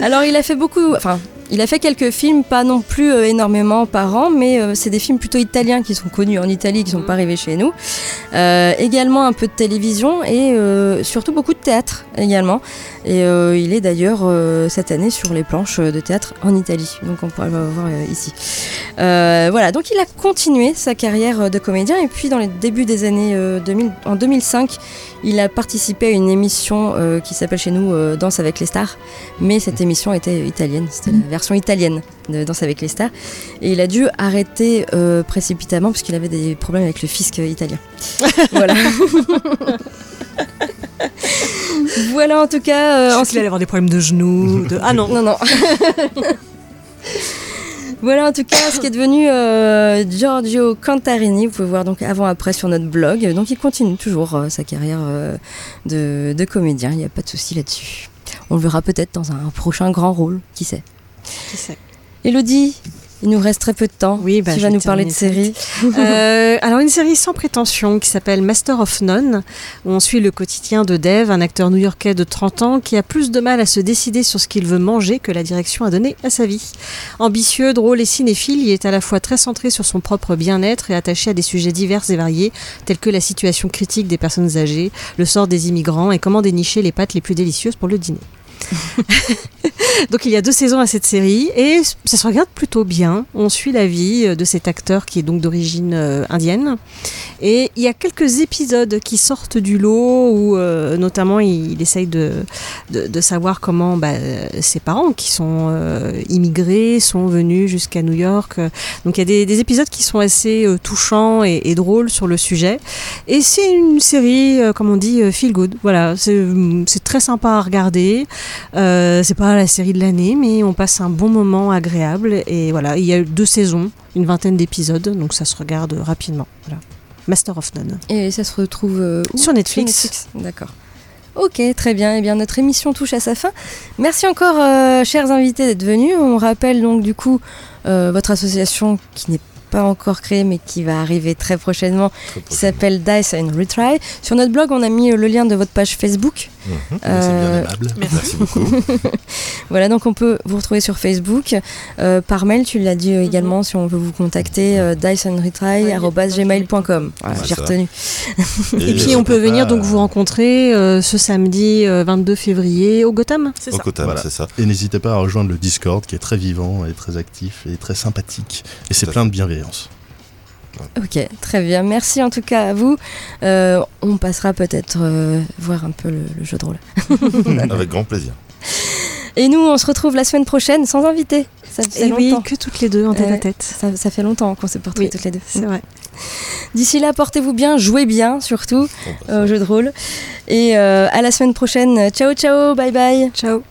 Alors il a fait beaucoup, enfin il a fait quelques films, pas non plus euh, énormément par an, mais euh, c'est des films plutôt italiens qui sont connus en Italie, qui sont pas arrivés chez nous. Euh, également un peu de télévision et surtout beaucoup de théâtre également. Et euh, il est d'ailleurs euh, cette année sur les planches de théâtre en Italie, donc on pourra le voir euh, ici. Voilà, donc il a continué sa carrière de comédien et puis dans les débuts des années euh, 2000, en 2005, il a participé à une émission qui s'appelle chez nous Danse avec les stars, mais cette émission était italienne, c'était la version italienne de Danse avec les stars, et il a dû arrêter précipitamment parce qu'il avait des problèmes avec le fisc italien. voilà. voilà en tout cas. euh, Je en pense qu'il allait avoir des problèmes de genoux. De... Ah non. non, non. Voilà en tout cas ce qui est devenu euh, Giorgio Cantarini. Vous pouvez voir donc avant-après sur notre blog. Donc il continue toujours euh, sa carrière euh, de, de comédien. Il n'y a pas de souci là-dessus. On le verra peut-être dans un prochain grand rôle. Qui sait Qui sait Elodie, il nous reste très peu de temps. Oui, bah, tu vas nous parler de séries. Euh, alors une série sans prétention qui s'appelle Master of None, où on suit le quotidien de Dave, un acteur new-yorkais de 30 ans qui a plus de mal à se décider sur ce qu'il veut manger que la direction a donné à sa vie. Ambitieux, drôle et cinéphile, il est à la fois très centré sur son propre bien-être et attaché à des sujets divers et variés, tels que la situation critique des personnes âgées, le sort des immigrants et comment dénicher les pâtes les plus délicieuses pour le dîner. Donc il y a deux saisons à cette série et ça se regarde plutôt bien. On suit la vie euh, de cet acteur qui est donc d'origine euh, indienne. Et il y a quelques épisodes qui sortent du lot où euh, notamment il, essaye de, de, savoir comment bah, ses parents qui sont immigrés sont venus jusqu'à New York. Donc il y a des, des épisodes qui sont assez touchants et, drôles sur le sujet. Et c'est une série, comme on dit, feel good. Voilà, c'est très sympa à regarder. Euh, c'est pas la série de l'année, mais on passe un bon moment agréable. Et voilà, il y a eu deux saisons, une vingtaine d'épisodes, donc ça se regarde rapidement. Voilà. Master of None. Et ça se retrouve euh, où Sur Netflix. D'accord. Ok, très bien. Eh bien, notre émission touche à sa fin. Merci encore, euh, chers invités, d'être venus. On rappelle donc du coup euh, votre association qui n'est pas encore créée mais qui va arriver très prochainement, qui s'appelle Dice and Retry. Sur notre blog, on a mis euh, le lien de votre page Facebook. Mhm, Euh, C'est bien aimable. Merci beaucoup. Voilà, donc on peut vous retrouver sur Facebook. Euh, par mail, tu l'as dit également, si on veut vous contacter, euh, diceandretry.gmail.com. Voilà, j'ai retenu. Et puis on peut venir donc vous rencontrer euh, ce samedi euh, 22 février au Gotham. C'est Au ça. Voilà. c'est ça. Et n'hésitez pas à rejoindre le Discord qui est très vivant et très actif et très sympathique. Et c'est plein de bienveillance. Ok, très bien. Merci en tout cas à vous. Euh, on passera peut-être euh, voir un peu le, le jeu de rôle. Avec grand plaisir. Et nous, on se retrouve la semaine prochaine sans invité. Ça fait Et oui, longtemps. que toutes les deux en tête à tête. Ça, ça fait longtemps qu'on s'est pas Oui, toutes les deux. C'est vrai. D'ici là, portez-vous bien, jouez bien surtout au jeu de rôle. Et euh, à la semaine prochaine. Ciao, ciao, bye bye. Ciao.